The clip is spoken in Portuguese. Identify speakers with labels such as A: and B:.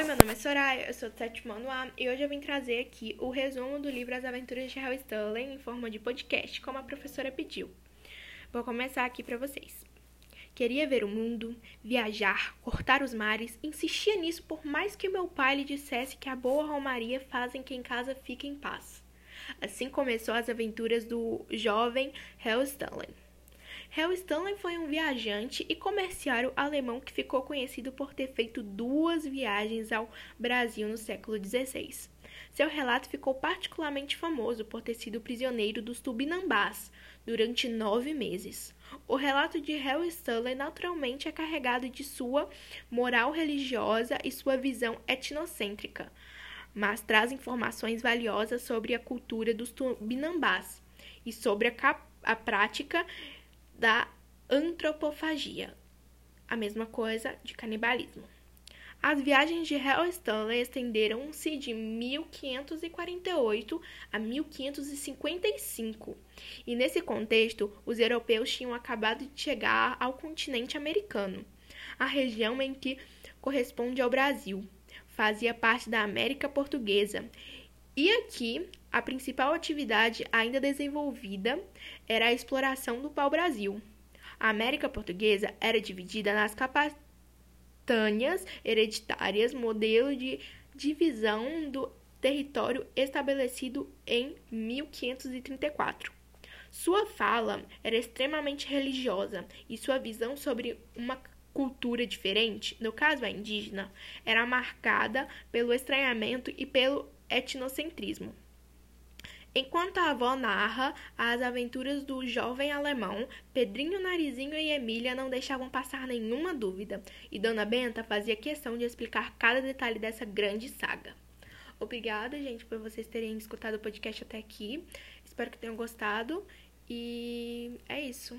A: Oi, meu nome é Soraya, eu sou do sétimo ano A e hoje eu vim trazer aqui o resumo do livro As Aventuras de Harry Stanley em forma de podcast, como a professora pediu. Vou começar aqui para vocês. Queria ver o mundo, viajar, cortar os mares, insistia nisso por mais que meu pai lhe dissesse que a boa romaria fazem que em casa fique em paz. Assim começou as aventuras do jovem Harry Stanley. Harry Stanley foi um viajante e comerciário alemão que ficou conhecido por ter feito duas viagens ao Brasil no século XVI. Seu relato ficou particularmente famoso por ter sido prisioneiro dos Tubinambás durante nove meses. O relato de Harry Stanley naturalmente é carregado de sua moral religiosa e sua visão etnocêntrica, mas traz informações valiosas sobre a cultura dos Tubinambás e sobre a, a prática da antropofagia, a mesma coisa de canibalismo. As viagens de Harry Stanley estenderam-se de 1548 a 1555, e nesse contexto, os europeus tinham acabado de chegar ao continente americano, a região em que corresponde ao Brasil. Fazia parte da América Portuguesa. E aqui, a principal atividade ainda desenvolvida era a exploração do pau-brasil. A América Portuguesa era dividida nas capitânias hereditárias, modelo de divisão do território estabelecido em 1534. Sua fala era extremamente religiosa e sua visão sobre uma cultura diferente, no caso a indígena, era marcada pelo estranhamento e pelo etnocentrismo. Enquanto a avó narra as aventuras do jovem alemão, Pedrinho, Narizinho e Emília não deixavam passar nenhuma dúvida, e Dona Benta fazia questão de explicar cada detalhe dessa grande saga. Obrigada, gente, por vocês terem escutado o podcast até aqui. Espero que tenham gostado. E é isso.